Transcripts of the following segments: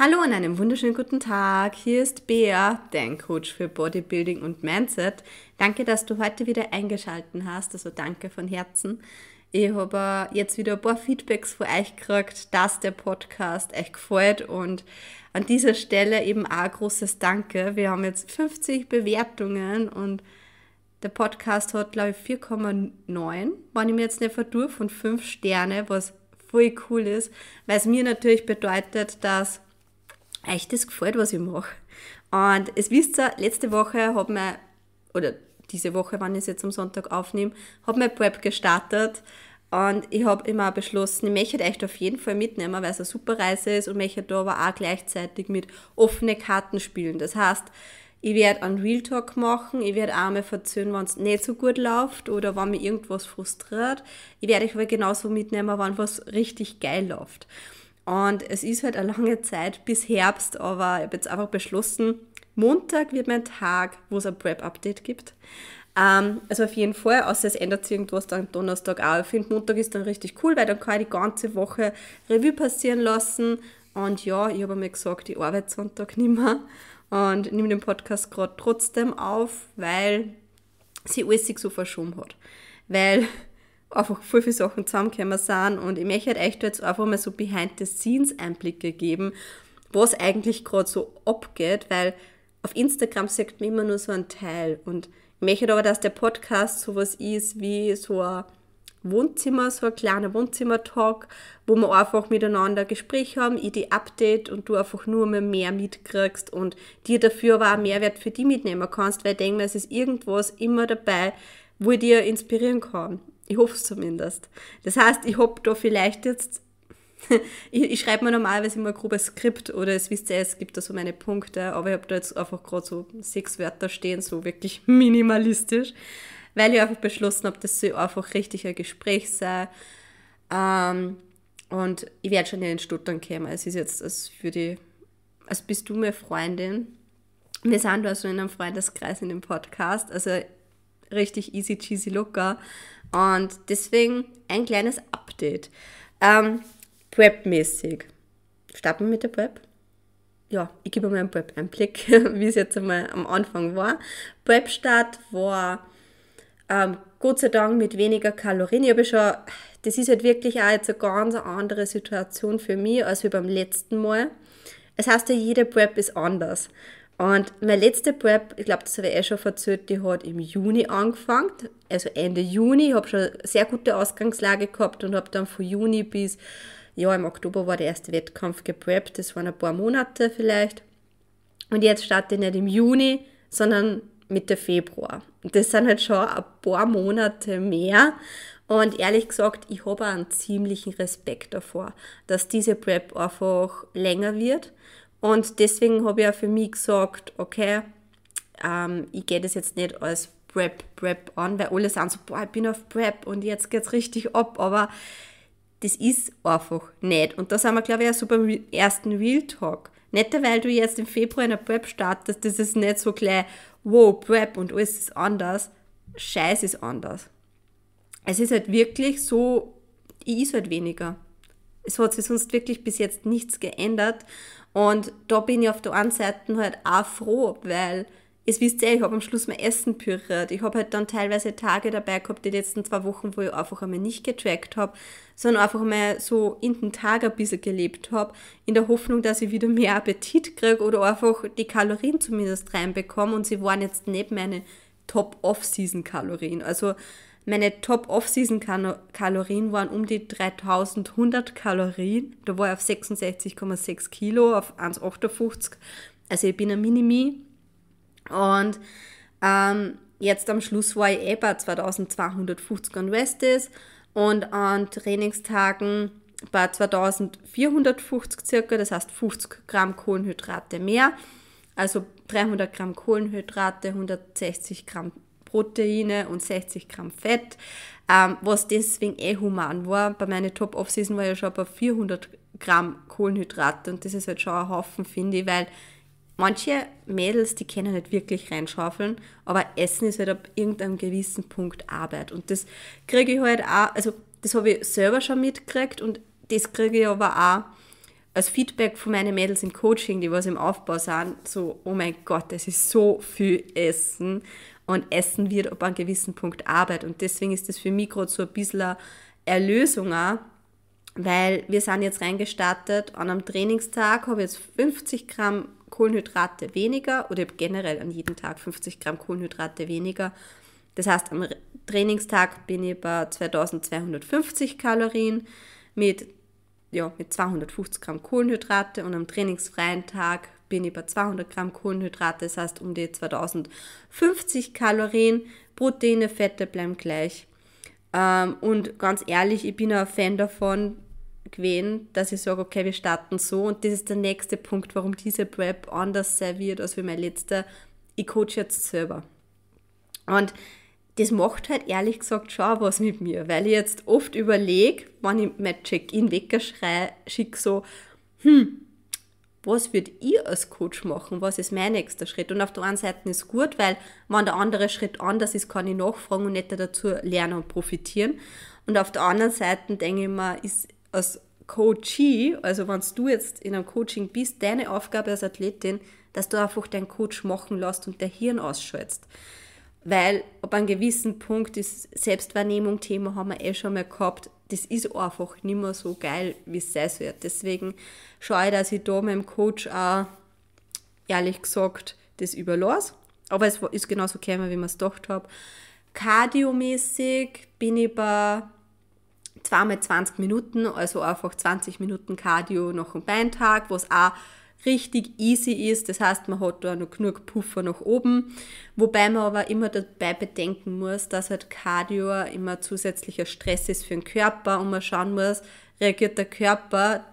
Hallo und einen wunderschönen guten Tag. Hier ist Bea, dein Coach für Bodybuilding und Mindset. Danke, dass du heute wieder eingeschaltet hast. Also danke von Herzen. Ich habe jetzt wieder ein paar Feedbacks von euch gekriegt, dass der Podcast euch gefällt und an dieser Stelle eben auch ein großes Danke. Wir haben jetzt 50 Bewertungen und der Podcast hat, glaube ich, 4,9, wenn ich mir jetzt nicht verdurch, von 5 Sterne, was voll cool ist, weil es mir natürlich bedeutet, dass euch das gefällt, was ich mache. Und es wisst ihr, letzte Woche hat mir, oder diese Woche, wann ich es jetzt am Sonntag aufnehme, hat mein Prep gestartet. Und ich habe immer beschlossen, ich möchte euch auf jeden Fall mitnehmen, weil es eine super Reise ist und möchte da aber auch gleichzeitig mit offenen Karten spielen. Das heißt, ich werde einen Real Talk machen, ich werde auch mal erzählen, wenn es nicht so gut läuft oder wenn mich irgendwas frustriert. Ich werde euch aber genauso mitnehmen, wenn was richtig geil läuft. Und es ist halt eine lange Zeit bis Herbst, aber ich habe jetzt einfach beschlossen, Montag wird mein Tag, wo es ein Prep-Update gibt. Ähm, also auf jeden Fall, außer es ändert sich irgendwas dann Donnerstag auch. Ich finde, Montag ist dann richtig cool, weil dann kann ich die ganze Woche Revue passieren lassen. Und ja, ich habe mir gesagt, ich arbeite Sonntag nicht mehr und nehme den Podcast gerade trotzdem auf, weil sie alles sich so verschoben hat. Weil einfach voll viele Sachen zusammengekommen sind und ich möchte euch jetzt einfach mal so Behind-the-Scenes-Einblicke geben, was eigentlich gerade so abgeht, weil auf Instagram sagt man immer nur so ein Teil und ich möchte aber, dass der Podcast sowas ist wie so ein Wohnzimmer, so ein kleiner Wohnzimmer-Talk, wo wir einfach miteinander ein Gespräch haben, ich die Update und du einfach nur mehr, mehr mitkriegst und dir dafür aber auch Mehrwert für die mitnehmen kannst, weil ich denke, es ist irgendwas immer dabei, wo ich dir inspirieren kann. Ich hoffe es zumindest. Das heißt, ich habe da vielleicht jetzt, ich, ich schreibe mir normalerweise immer ein grobes Skript oder es wisst ihr, es gibt da so meine Punkte, aber ich habe da jetzt einfach gerade so sechs Wörter stehen, so wirklich minimalistisch, weil ich einfach beschlossen habe, dass soll einfach richtig ein Gespräch sei. Ähm, und ich werde schon in Stuttern kommen. Es ist jetzt als für die, als bist du mir Freundin. Wir sind also in einem Freundeskreis in dem Podcast, also richtig easy cheesy locker. Und deswegen ein kleines Update. Ähm, Prep-mäßig. Starten wir mit der Prep? Ja, ich gebe mal einen Prep-Einblick, wie es jetzt einmal am Anfang war. Prep-Start war ähm, Gott sei Dank mit weniger Kalorien. Ich habe schon, das ist halt wirklich auch jetzt eine ganz andere Situation für mich als wie beim letzten Mal. Es heißt ja, jede Prep ist anders. Und meine letzte Prep, ich glaube, das habe ich eh schon erzählt, die hat im Juni angefangen, also Ende Juni. Ich habe schon eine sehr gute Ausgangslage gehabt und habe dann von Juni bis, ja, im Oktober war der erste Wettkampf gepreppt, das waren ein paar Monate vielleicht. Und jetzt starte ich nicht im Juni, sondern Mitte Februar. Das sind halt schon ein paar Monate mehr. Und ehrlich gesagt, ich habe einen ziemlichen Respekt davor, dass diese Prep einfach länger wird und deswegen habe ich auch für mich gesagt, okay, ähm, ich gehe das jetzt nicht als Prep, Prep an, weil alle sagen so, boah, ich bin auf Prep und jetzt geht es richtig ab, aber das ist einfach nicht. Und da sind wir, glaube ich, auch so beim ersten Real Talk. Nicht, weil du jetzt im Februar in der Prep startest, das ist nicht so gleich, wow, Prep und alles ist anders. Scheiß ist anders. Es ist halt wirklich so, ich ist halt weniger. Es hat sich sonst wirklich bis jetzt nichts geändert. Und da bin ich auf der einen Seite halt auch froh, weil es wisst ihr, ich habe am Schluss mein Essen püriert. Ich habe halt dann teilweise Tage dabei gehabt, die letzten zwei Wochen, wo ich einfach einmal nicht getrackt habe, sondern einfach mal so in den Tag ein bisschen gelebt habe, in der Hoffnung, dass ich wieder mehr Appetit kriege oder einfach die Kalorien zumindest reinbekomme. Und sie waren jetzt nicht meine Top-Off-Season-Kalorien. Also meine Top-Off-Season-Kalorien waren um die 3100 Kalorien. Da war ich auf 66,6 Kilo, auf 1,58. Also ich bin ein Minimi. Und ähm, jetzt am Schluss war ich eh bei 2250 an Restes und an Trainingstagen bei 2450 circa, das heißt 50 Gramm Kohlenhydrate mehr. Also 300 Gramm Kohlenhydrate, 160 Gramm Proteine und 60 Gramm Fett, ähm, was deswegen eh human war. Bei meinen Top-Off-Season war ja schon bei 400 Gramm Kohlenhydrate und das ist halt schon ein Haufen, finde ich, weil manche Mädels, die können nicht wirklich reinschaufeln, aber Essen ist halt ab irgendeinem gewissen Punkt Arbeit und das kriege ich halt auch, also das habe ich selber schon mitgekriegt und das kriege ich aber auch als Feedback von meinen Mädels im Coaching, die was im Aufbau sind, so, oh mein Gott, es ist so viel Essen und Essen wird ab einem gewissen Punkt Arbeit und deswegen ist das für mich gerade so ein bisschen Erlösung weil wir sind jetzt reingestartet, an einem Trainingstag habe ich jetzt 50 Gramm Kohlenhydrate weniger oder generell an jedem Tag 50 Gramm Kohlenhydrate weniger. Das heißt, am Trainingstag bin ich bei 2250 Kalorien mit, ja, mit 250 Gramm Kohlenhydrate und am trainingsfreien Tag bin ich bei 200 Gramm Kohlenhydrate, das heißt um die 2050 Kalorien. Proteine, Fette bleiben gleich. Ähm, und ganz ehrlich, ich bin ein Fan davon, gewesen, dass ich sage, okay, wir starten so und das ist der nächste Punkt, warum diese Prep anders wird als wie mein letzter. Ich coach jetzt selber. Und das macht halt ehrlich gesagt schon was mit mir, weil ich jetzt oft überlege, wenn ich mein Check-in schicke, so, hm, was würde ich als Coach machen? Was ist mein nächster Schritt? Und auf der einen Seite ist gut, weil wenn der andere Schritt anders ist, kann ich nachfragen und nicht dazu lernen und profitieren. Und auf der anderen Seite denke ich mir, ist als Coachee, also wenn du jetzt in einem Coaching bist, deine Aufgabe als Athletin, dass du einfach deinen Coach machen lässt und der Hirn ausschaltest. Weil ab einem gewissen Punkt ist Selbstwahrnehmung Thema, haben wir eh schon mal gehabt, das ist einfach nicht mehr so geil, wie es sein wird. Deswegen schaue ich, dass ich da meinem Coach auch, ehrlich gesagt, das überlasse. Aber es ist genauso gekommen, wie man es gedacht habe. Kardiomäßig bin ich bei zweimal 20 Minuten, also einfach 20 Minuten Cardio nach dem Beintag, was auch richtig easy ist. Das heißt, man hat da noch genug Puffer nach oben. Wobei man aber immer dabei bedenken muss, dass halt Cardio immer zusätzlicher Stress ist für den Körper und man schauen muss, reagiert der Körper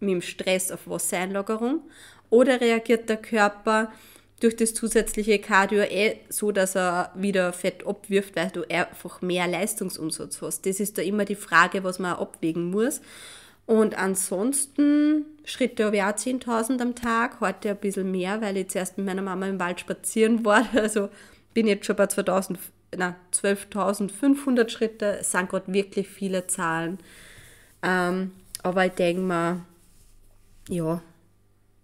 mit dem Stress auf Wassereinlagerung oder reagiert der Körper durch das zusätzliche Cardio eh so, dass er wieder Fett abwirft, weil du einfach mehr Leistungsumsatz hast. Das ist da immer die Frage, was man abwägen muss. Und ansonsten Schritte habe ich auch 10.000 am Tag, heute ein bisschen mehr, weil ich zuerst mit meiner Mama im Wald spazieren war. Also bin jetzt schon bei 12.500 Schritte. Es sind gerade wirklich viele Zahlen. Ähm, aber ich denke mal, ja,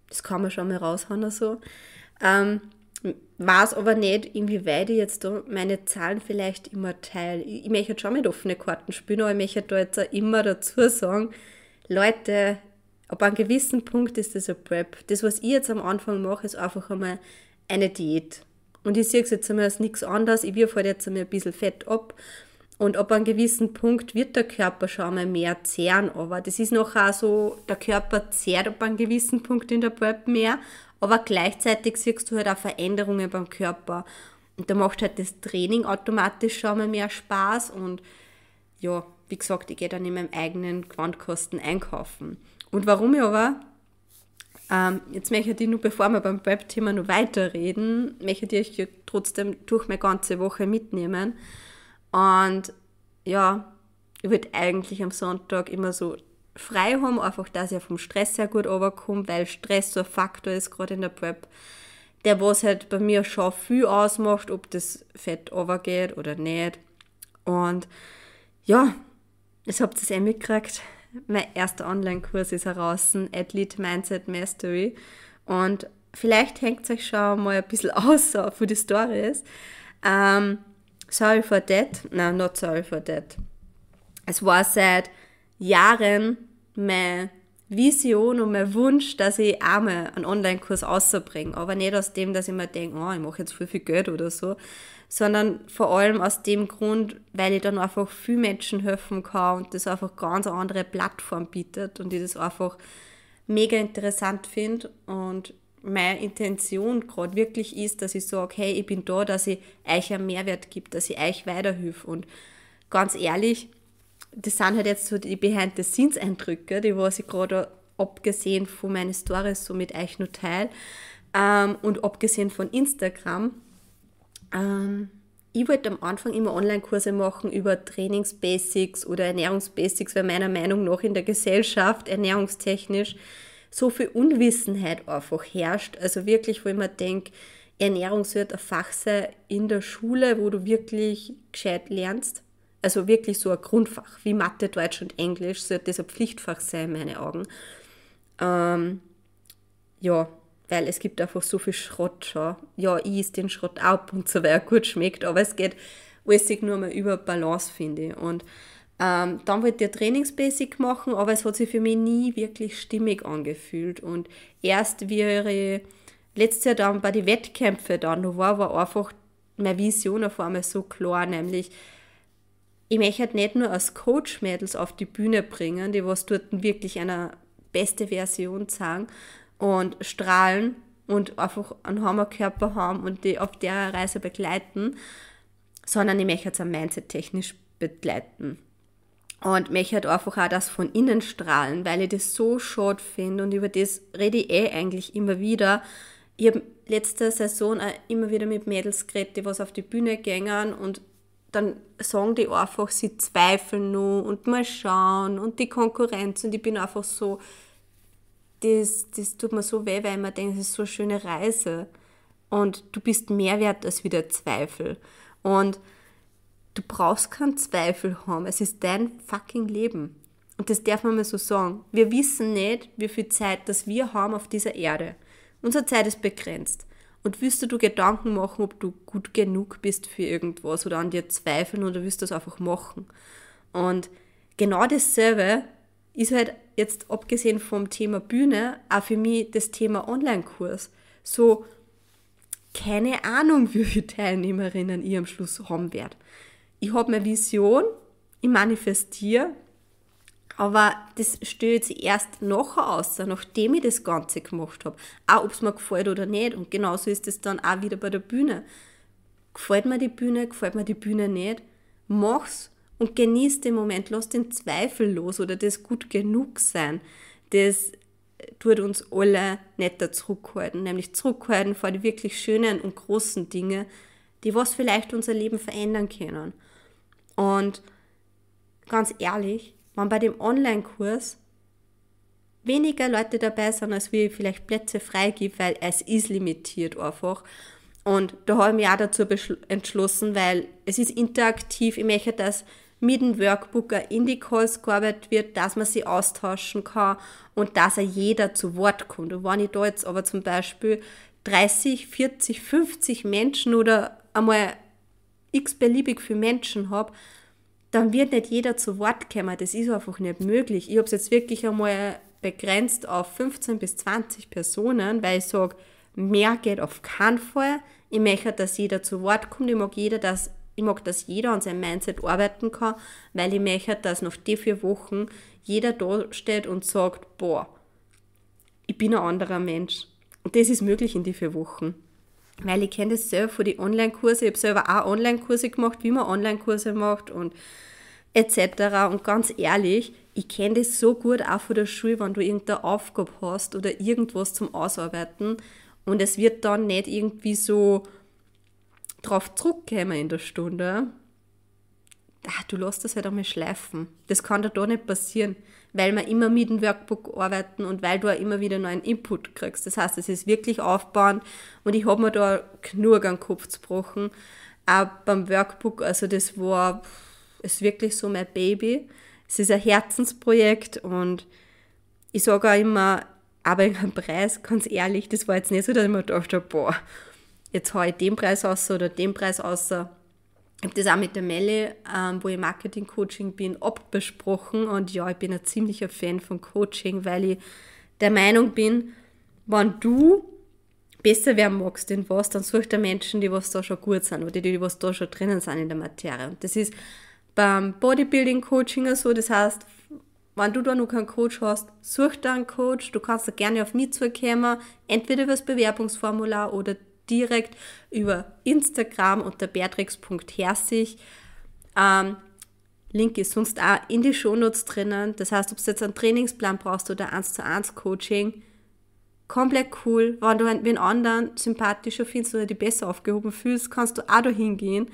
das kann man schon mal raushauen. Also. Ähm, weiß aber nicht, inwieweit ich jetzt da meine Zahlen vielleicht immer teile. Ich, ich möchte schon mit offenen Karten spielen, aber ich möchte da jetzt auch immer dazu sagen, Leute, ab einem gewissen Punkt ist das ein Prep. Das, was ich jetzt am Anfang mache, ist einfach einmal eine Diät. Und ich sehe es jetzt einmal als nichts anderes. Ich wirf halt jetzt einmal ein bisschen Fett ab. Und ab einem gewissen Punkt wird der Körper schon einmal mehr zehren. Aber das ist noch auch so, der Körper zehrt ab einem gewissen Punkt in der Prep mehr aber gleichzeitig siehst du halt auch Veränderungen beim Körper. Und da macht halt das Training automatisch schon mal mehr Spaß und ja, wie gesagt, ich gehe dann in meinem eigenen Quantkosten einkaufen. Und warum ich aber, ähm, jetzt möchte ich nur, bevor wir beim Prep-Thema noch weiterreden, möchte ich euch trotzdem durch meine ganze Woche mitnehmen. Und ja, ich würde eigentlich am Sonntag immer so frei haben, einfach, dass ich vom Stress sehr gut runterkomme, weil Stress so ein Faktor ist, gerade in der Prep, der was halt bei mir schon viel ausmacht, ob das Fett runtergeht oder nicht. Und ja, ich habe das eh mitgekriegt. Mein erster Online-Kurs ist heraus, Athlete Mindset Mastery. Und vielleicht hängt es euch schon mal ein bisschen aus für die Stories. Um, ähm, sorry for that. Nein, not sorry for that. Es war seit Jahren meine Vision und mein Wunsch, dass ich einmal einen Online-Kurs rausbringe. Aber nicht aus dem, dass ich mir denke, oh, ich mache jetzt viel, viel Geld oder so, sondern vor allem aus dem Grund, weil ich dann einfach viel Menschen helfen kann und das einfach ganz eine andere Plattform bietet und ich das einfach mega interessant finde und meine Intention gerade wirklich ist, dass ich sage, hey, ich bin da, dass ich euch einen Mehrwert gebe, dass ich euch weiterhelfe und ganz ehrlich, das sind halt jetzt so die Behind-the-Scenes-Eindrücke, die was ich gerade abgesehen von meinen Stories so mit euch noch teile ähm, und abgesehen von Instagram. Ähm, ich wollte am Anfang immer Online-Kurse machen über Trainingsbasics oder Ernährungsbasics, weil meiner Meinung nach in der Gesellschaft ernährungstechnisch so viel Unwissenheit einfach herrscht. Also wirklich, wo ich mir denke, Ernährung sollte ein Fach sein in der Schule, wo du wirklich gescheit lernst Also wirklich so ein Grundfach, wie Mathe, Deutsch und Englisch, sollte das ein Pflichtfach sein, in meinen Augen. Ähm, ja, weil es gibt einfach so viel Schrott schon. Ja, ich is den Schrott ab und so, weil er gut schmeckt, aber es geht alles nur mal über Balance, finde ich. Und ähm, dann wollte ich Trainingsbasic machen, aber es hat sich für mich nie wirklich stimmig angefühlt. Und erst wie letztes Jahr dann bei den Wettkämpfen dann da war, war einfach meine Vision auf einmal so klar, nämlich ich möchte halt nicht nur als Coach-Mädels auf die Bühne bringen, die was dort wirklich eine beste Version zeigen und strahlen und einfach einen Hammerkörper haben und die auf der Reise begleiten, sondern ich möchte jetzt auch Mindset-technisch begleiten. Und möchte halt einfach auch das von innen strahlen, weil ich das so schade finde und über das rede ich eh eigentlich immer wieder. Ich habe letzte Saison auch immer wieder mit Mädels geredet, die was auf die Bühne gängen und dann sagen die einfach, sie zweifeln nur und mal schauen und die Konkurrenz und ich bin einfach so, das, das tut mir so weh, weil man denkt, das ist so eine schöne Reise und du bist mehr wert als wieder Zweifel und du brauchst keinen Zweifel haben, es ist dein fucking Leben und das darf man mal so sagen. Wir wissen nicht, wie viel Zeit das wir haben auf dieser Erde. Unsere Zeit ist begrenzt. Und willst du Gedanken machen, ob du gut genug bist für irgendwas oder an dir zweifeln oder willst du das einfach machen? Und genau dasselbe ist halt jetzt abgesehen vom Thema Bühne auch für mich das Thema Online-Kurs. So, keine Ahnung, wie viele Teilnehmerinnen ich am Schluss haben werde. Ich habe eine Vision, ich manifestiere aber das stellt sich erst nachher aus, nachdem ich das Ganze gemacht habe. Auch ob es mir gefällt oder nicht. Und genauso ist es dann auch wieder bei der Bühne. Gefällt mir die Bühne, gefällt mir die Bühne nicht, mach's und genieß den Moment. Lass den Zweifel los oder das gut genug sein. Das tut uns alle netter zurückhalten, nämlich zurückhalten vor die wirklich schönen und großen Dinge, die was vielleicht unser Leben verändern können. Und ganz ehrlich, wenn bei dem Online-Kurs weniger Leute dabei sind, als wir vielleicht Plätze freigibt, weil es ist limitiert einfach. Und da habe ich mich auch dazu entschlossen, weil es ist interaktiv. Ich möchte, dass mit dem Workbook in die Calls gearbeitet wird, dass man sie austauschen kann und dass auch jeder zu Wort kommt. Und wenn ich da jetzt aber zum Beispiel 30, 40, 50 Menschen oder einmal x beliebig viele Menschen habe, dann wird nicht jeder zu Wort kommen. Das ist einfach nicht möglich. Ich habe es jetzt wirklich einmal begrenzt auf 15 bis 20 Personen, weil ich sage, mehr geht auf keinen Fall. Ich möchte, dass jeder zu Wort kommt. Ich mag, jeder, dass, ich mag, dass jeder an seinem Mindset arbeiten kann, weil ich möchte, dass nach den vier Wochen jeder da steht und sagt, boah, ich bin ein anderer Mensch. Und das ist möglich in die vier Wochen. Weil ich kenne das selber von den Online-Kurse. Ich habe selber auch Online-Kurse gemacht, wie man Online-Kurse macht und etc. Und ganz ehrlich, ich kenne das so gut auch von der Schule, wenn du irgendeine Aufgabe hast oder irgendwas zum Ausarbeiten und es wird dann nicht irgendwie so drauf zurückkommen in der Stunde. Ach, du lässt das halt einmal schleifen. Das kann da nicht passieren weil wir immer mit dem Workbook arbeiten und weil du auch immer wieder neuen Input kriegst. Das heißt, es ist wirklich aufbauend und ich habe mir da genug an den Kopf gebrochen. Auch beim Workbook, also das war ist wirklich so mein Baby. Es ist ein Herzensprojekt und ich sage auch immer, aber einen Preis, ganz ehrlich, das war jetzt nicht so, dass ich mir dachte, boah, jetzt haue ich den Preis aus oder den Preis aus. Ich habe das auch mit der Melle, ähm, wo ich Marketing-Coaching bin, abbesprochen. Und ja, ich bin ein ziemlicher Fan von Coaching, weil ich der Meinung bin, wenn du besser werden magst in was, dann such dir Menschen, die was da schon gut sind oder die, die was da schon drinnen sind in der Materie. Und das ist beim Bodybuilding-Coaching so. Das heißt, wenn du da noch keinen Coach hast, such dir einen Coach. Du kannst da gerne auf mich zukommen, entweder über das Bewerbungsformular oder direkt über Instagram unter beatrix.herzig. Ähm, Link ist sonst auch in die Shownotes drinnen. Das heißt, ob du jetzt einen Trainingsplan brauchst oder 1 zu 1 Coaching, komplett cool. Wenn du einen anderen sympathischer findest oder die besser aufgehoben fühlst, kannst du auch da hingehen.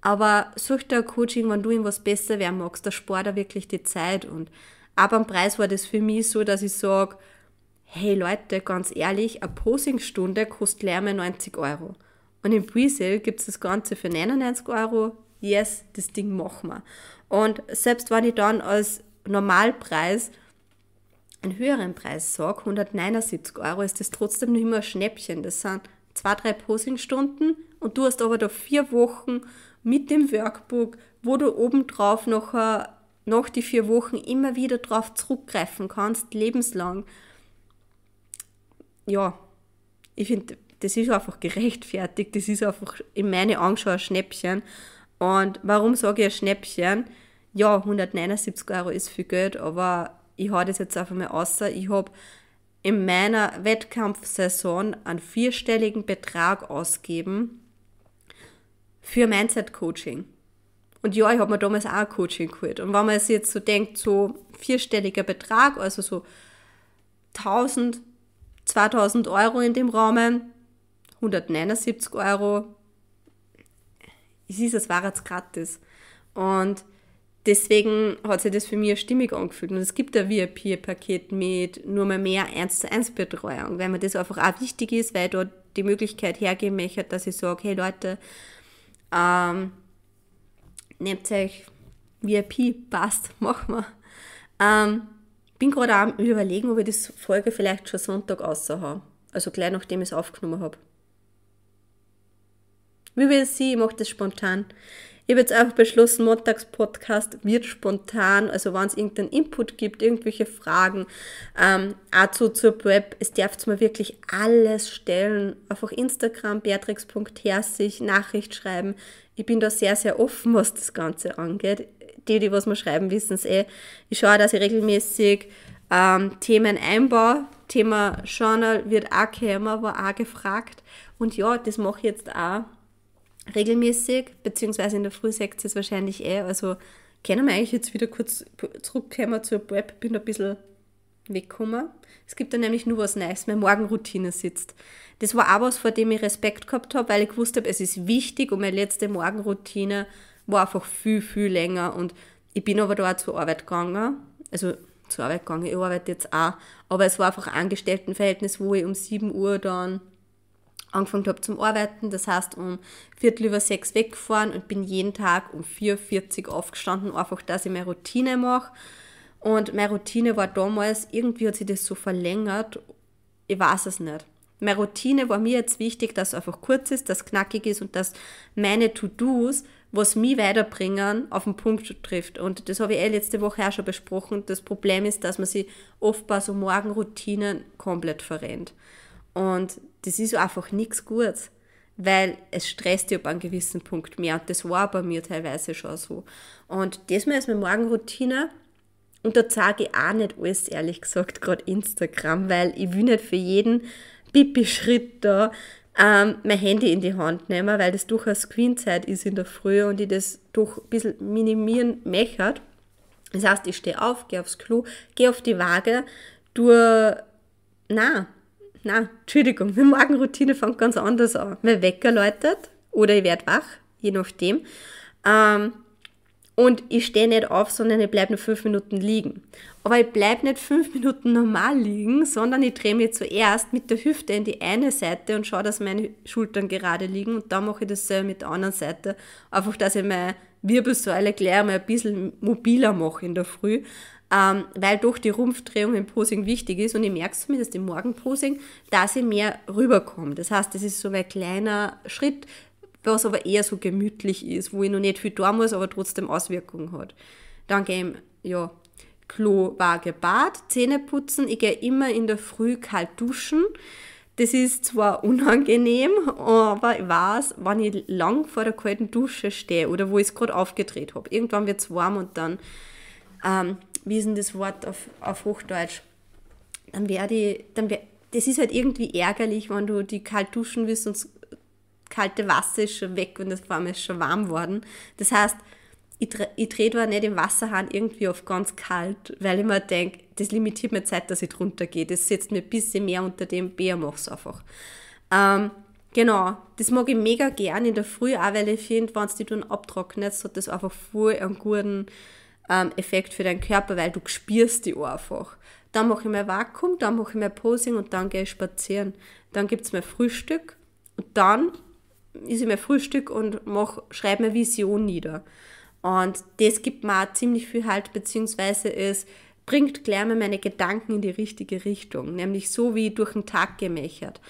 Aber such dir ein Coaching, wenn du irgendwas besser werden magst. Da spart er wirklich die Zeit. Und auch beim Preis war das für mich so, dass ich sage, hey Leute, ganz ehrlich, eine Posingstunde kostet mal 90 Euro. Und im Presale gibt es das Ganze für 99 Euro, yes, das Ding machen wir. Und selbst wenn ich dann als Normalpreis einen höheren Preis sage, 179 Euro, ist das trotzdem noch immer ein Schnäppchen. Das sind zwei, drei Posingstunden und du hast aber da vier Wochen mit dem Workbook, wo du obendrauf noch, nach die vier Wochen immer wieder drauf zurückgreifen kannst, lebenslang. Ja, ich finde, das ist einfach gerechtfertigt, das ist einfach in meine Augen ein Schnäppchen. Und warum sage ich ein Schnäppchen? Ja, 179 Euro ist viel Geld, aber ich habe das jetzt einfach mal außer. Ich habe in meiner Wettkampfsaison einen vierstelligen Betrag ausgeben für Mindset-Coaching. Und ja, ich habe mir damals auch Coaching geholt. Und wenn man sich jetzt so denkt, so vierstelliger Betrag, also so 1000, 2000 Euro in dem Rahmen, 179 Euro, es ist, als wäre es gratis. Und deswegen hat sich das für mich stimmig angefühlt. Und es gibt ein VIP-Paket mit nur mal mehr 1 zu 1 Betreuung, weil mir das einfach auch wichtig ist, weil dort die Möglichkeit hergeben möchte, dass ich sage, hey Leute, ähm, nehmt euch VIP, passt, machen wir. Ähm, bin gerade am überlegen, ob ich das Folge vielleicht schon Sonntag außer Also gleich nachdem ich es aufgenommen habe. Wie will sie, ich mache das spontan. Ich habe jetzt einfach beschlossen, Montagspodcast wird spontan, also wenn es irgendeinen Input gibt, irgendwelche Fragen, ähm, zu, zur Web, es darf mir wirklich alles stellen. Einfach Instagram, beatrix.herzig, Nachricht schreiben. Ich bin da sehr, sehr offen, was das Ganze angeht. Die, die was mir schreiben, wissen es eh. Ich schaue, dass ich regelmäßig ähm, Themen einbaue. Thema Journal wird auch gekommen, war auch gefragt. Und ja, das mache ich jetzt auch regelmäßig, beziehungsweise in der Früh seht es wahrscheinlich eh. Also können wir eigentlich jetzt wieder kurz zurückkommen zur Web, bin ein bisschen weggekommen. Es gibt da nämlich nur was Neues, meine Morgenroutine sitzt. Das war auch was, vor dem ich Respekt gehabt habe, weil ich gewusst habe, es ist wichtig und meine letzte Morgenroutine war einfach viel, viel länger und ich bin aber da auch zur Arbeit gegangen, also zur Arbeit gegangen, ich arbeite jetzt auch, aber es war einfach ein Angestelltenverhältnis, wo ich um 7 Uhr dann angefangen habe zum Arbeiten. Das heißt, um Viertel über sechs weggefahren und bin jeden Tag um 4.40 Uhr aufgestanden, einfach, dass ich meine Routine mache. Und meine Routine war damals, irgendwie hat sich das so verlängert, ich weiß es nicht. Meine Routine war mir jetzt wichtig, dass es einfach kurz ist, dass es knackig ist und dass meine To-Dos, was mich weiterbringen, auf den Punkt trifft. Und das habe ich eh letzte Woche auch schon besprochen. Das Problem ist, dass man sich oft bei so Morgenroutinen komplett verrennt. Und das ist einfach nichts Gutes, weil es stresst dich ab einem gewissen Punkt mehr. Und das war bei mir teilweise schon so. Und das ist meine Morgenroutine. Und da zeige ich auch nicht alles, ehrlich gesagt, gerade Instagram, weil ich will nicht für jeden Pipi-Schritt da ähm, mein Handy in die Hand nehmen, weil das durchaus Screenzeit ist in der Früh und ich das doch ein bisschen minimieren möchte. Das heißt, ich stehe auf, gehe aufs Klo, gehe auf die Waage, tue, na, na, Entschuldigung, meine Morgenroutine fängt ganz anders an. Mein Wecker läutet oder ich werde wach, je nachdem. Ähm, und ich stehe nicht auf, sondern ich bleibe nur fünf Minuten liegen. Aber ich bleibe nicht fünf Minuten normal liegen, sondern ich drehe mich zuerst mit der Hüfte in die eine Seite und schaue, dass meine Schultern gerade liegen. Und dann mache ich das mit der anderen Seite. Einfach, dass ich meine Wirbelsäule gleich mal ein bisschen mobiler mache in der Früh ähm, weil doch die Rumpfdrehung im Posing wichtig ist und ich merke zumindest im Morgenposing, dass ich mehr rüberkomme. Das heißt, das ist so ein kleiner Schritt, was aber eher so gemütlich ist, wo ich noch nicht viel tun muss, aber trotzdem Auswirkungen hat. Dann gehe ich, ja, Klo, Waage, Bad, Zähne putzen. Ich gehe immer in der Früh kalt duschen. Das ist zwar unangenehm, aber ich weiß, wenn ich lang vor der kalten Dusche stehe oder wo ich es gerade aufgedreht habe, irgendwann wird es warm und dann ähm, wie ist denn das Wort auf, auf Hochdeutsch? Dann werde ich, dann wär, das ist halt irgendwie ärgerlich, wenn du die kalt duschen willst und kalte Wasser ist schon weg und das vor ist schon warm worden. Das heißt, ich, ich drehe da nicht im Wasserhahn irgendwie auf ganz kalt, weil ich mir denke, das limitiert mir Zeit, dass ich drunter gehe. Das setzt mir ein bisschen mehr unter dem Bär, mach's einfach. Ähm, genau, das mag ich mega gern in der Früh, auch weil ich finde, wenn es die dann abtrocknet, hat das einfach voll einen guten ähm, Effekt für deinen Körper, weil du spürst die einfach. Dann mache ich mein Vakuum, dann mache ich mein Posing und dann gehe ich spazieren. Dann gibt es mein Frühstück und dann ich mein Frühstück und schreibe meine Vision nieder. Und das gibt mir auch ziemlich viel Halt, beziehungsweise es bringt gleich mal meine Gedanken in die richtige Richtung, nämlich so wie durch den Tag gemächert.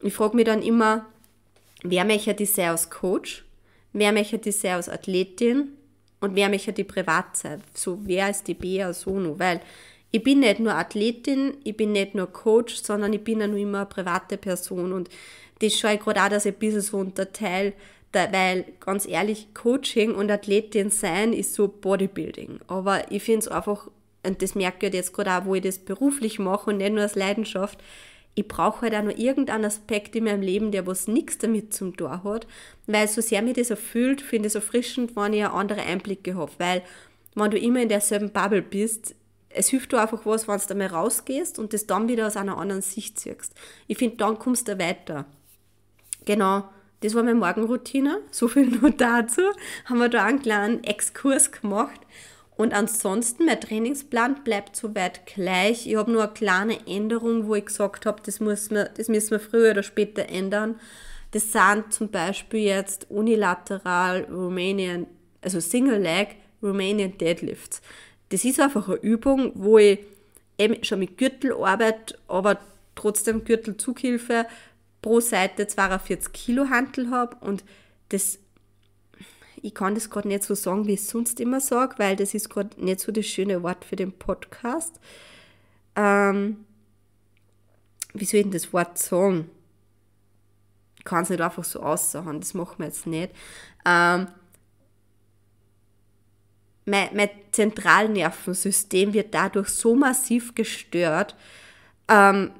Ich frage mich dann immer, wer möchte ich sein als Coach, wer möchte ich sein als Athletin und wer möchte ich privat sein. So, wer ist die Bea Sono? Weil ich bin nicht nur Athletin, ich bin nicht nur Coach, sondern ich bin ja nur immer eine private Person und das schaue ich gerade auch, dass ich ein bisschen so unterteile, weil ganz ehrlich, Coaching und Athletin sein ist so Bodybuilding. Aber ich finde es einfach, und das merke ich jetzt gerade auch, wo ich das beruflich mache und nicht nur als Leidenschaft, ich brauche halt auch nur irgendeinen Aspekt in meinem Leben, der was nichts damit zum Tor hat, weil so sehr mir das erfüllt, finde ich es erfrischend, wenn ich andere Einblicke habe, weil wenn du immer in derselben Bubble bist, es hilft dir einfach was, wenn du da mal rausgehst und das dann wieder aus einer anderen Sicht siehst. Ich finde, dann kommst du weiter. Genau, das war meine Morgenroutine. So viel nur dazu. Haben wir da einen kleinen Exkurs gemacht. Und ansonsten, mein Trainingsplan bleibt soweit gleich. Ich habe nur eine kleine Änderung, wo ich gesagt habe, das, das müssen wir früher oder später ändern. Das sind zum Beispiel jetzt unilateral Romanian, also Single Leg Romanian Deadlifts. Das ist einfach eine Übung, wo ich eben schon mit Gürtel arbeite, aber trotzdem Gürtelzughilfe pro Seite 42 Kilo Hantel habe und das ich kann das gerade nicht so sagen, wie ich es sonst immer sage, weil das ist gerade nicht so das schöne Wort für den Podcast. Ähm, wie soll ich denn das Wort sagen? Ich kann es nicht einfach so aussagen, das machen wir jetzt nicht. Ähm, mein, mein Zentralnervensystem wird dadurch so massiv gestört, ähm,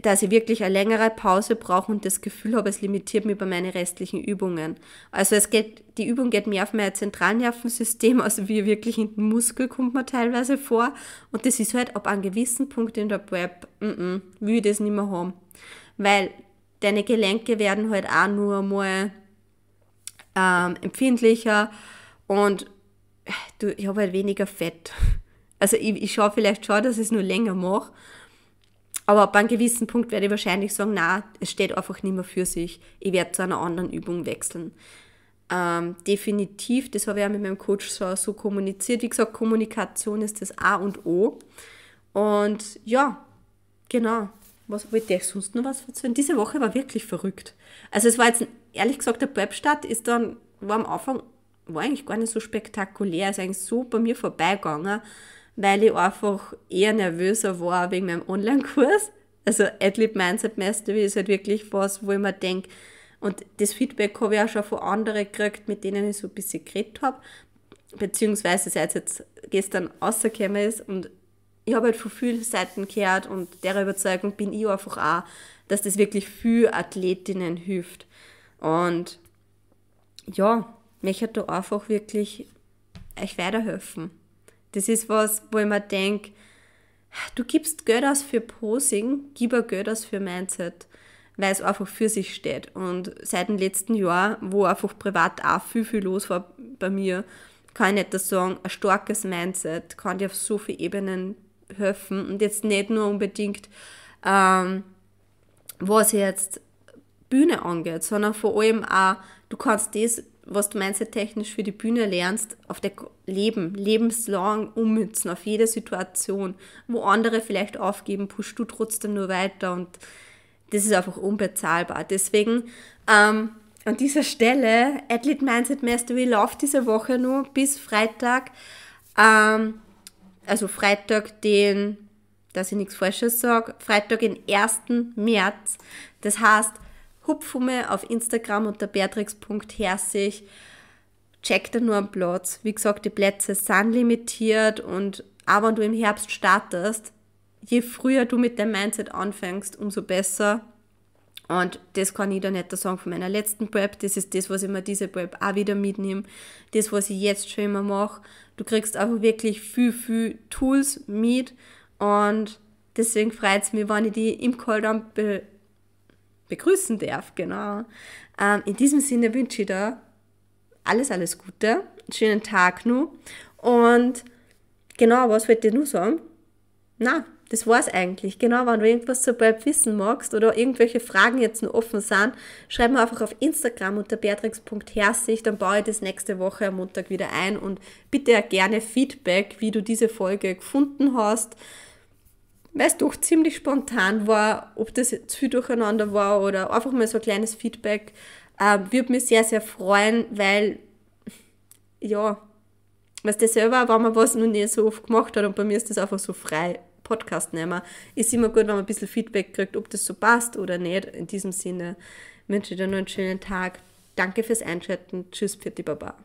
dass ich wirklich eine längere Pause brauche und das Gefühl habe, es limitiert mich bei meinen restlichen Übungen. Also es geht, die Übung geht mehr auf mein Zentralnervensystem, also wie wirklich in den Muskel kommt man teilweise vor. Und das ist halt ab einem gewissen Punkt in der Prep, mm -mm, will ich das nicht mehr haben. Weil deine Gelenke werden halt auch nur mal ähm, empfindlicher und du, ich habe halt weniger Fett. Also ich, ich schaue vielleicht schon, dass ich es nur länger mache, aber ab einem gewissen Punkt werde ich wahrscheinlich sagen, na, es steht einfach nicht mehr für sich. Ich werde zu einer anderen Übung wechseln. Ähm, definitiv, das habe ich auch mit meinem Coach so, so kommuniziert. Wie gesagt, Kommunikation ist das A und O. Und ja, genau. Was wollte ich sonst noch was erzählen? Diese Woche war wirklich verrückt. Also es war jetzt, ehrlich gesagt, der Prep-Start ist dann, war am Anfang, war eigentlich gar nicht so spektakulär, ist eigentlich so bei mir vorbeigegangen weil ich einfach eher nervöser war wegen meinem Online-Kurs. Also Athlete Mindset Mastery ist halt wirklich was, wo ich mir denke, und das Feedback habe ich auch schon von anderen gekriegt, mit denen ich so ein bisschen geredet habe, beziehungsweise seit es jetzt gestern rausgekommen ist und ich habe halt von vielen Seiten gehört und der Überzeugung bin ich einfach auch, dass das wirklich für Athletinnen hilft. Und ja, mich hat da einfach wirklich euch weiterhelfen. Das ist was, wo ich mir denke, du gibst Geld aus für Posing, gib auch Geld aus für Mindset, weil es einfach für sich steht. Und seit dem letzten Jahr, wo einfach privat auch viel, viel los war bei mir, kann ich nicht sagen, ein starkes Mindset kann dir auf so vielen Ebenen helfen. Und jetzt nicht nur unbedingt, ähm, was jetzt Bühne angeht, sondern vor allem auch, du kannst das was du mindset-technisch für die Bühne lernst, auf dein Leben, lebenslang ummützen, auf jede Situation. Wo andere vielleicht aufgeben, pushst du trotzdem nur weiter und das ist einfach unbezahlbar. Deswegen ähm, an dieser Stelle, Athlete Mindset Mastery läuft diese Woche nur bis Freitag, ähm, also Freitag den, dass ich nichts Falsches sage, Freitag den 1. März. Das heißt, Hupfumme auf Instagram unter beatrix.herzig. Check da nur einen Platz. Wie gesagt, die Plätze sind limitiert und auch wenn du im Herbst startest, je früher du mit dem Mindset anfängst, umso besser. Und das kann ich da nicht sagen von meiner letzten Prep. Das ist das, was ich mir diese Prep auch wieder mitnehme. Das, was ich jetzt schon immer mache. Du kriegst einfach wirklich viel, viel Tools mit. Und deswegen freut es mich, wenn ich die im Call dann begrüßen darf. Genau. Ähm, in diesem Sinne wünsche ich dir alles, alles Gute, schönen Tag noch. Und genau, was wollte ich nur sagen? Na, das war's eigentlich. Genau, wenn du irgendwas zu bald wissen magst oder irgendwelche Fragen jetzt noch offen sind, schreib mir einfach auf Instagram unter beatrix.herzig, dann baue ich das nächste Woche am Montag wieder ein und bitte gerne Feedback, wie du diese Folge gefunden hast weil es doch ziemlich spontan war, ob das jetzt viel durcheinander war oder einfach mal so ein kleines Feedback. Äh, würde mich sehr, sehr freuen, weil, ja, was das selber, wenn man was noch nie so oft gemacht hat und bei mir ist das einfach so frei Podcast nehmen, ist immer gut, wenn man ein bisschen Feedback kriegt, ob das so passt oder nicht. In diesem Sinne wünsche ich dir noch einen schönen Tag. Danke fürs Einschalten. Tschüss, die Baba.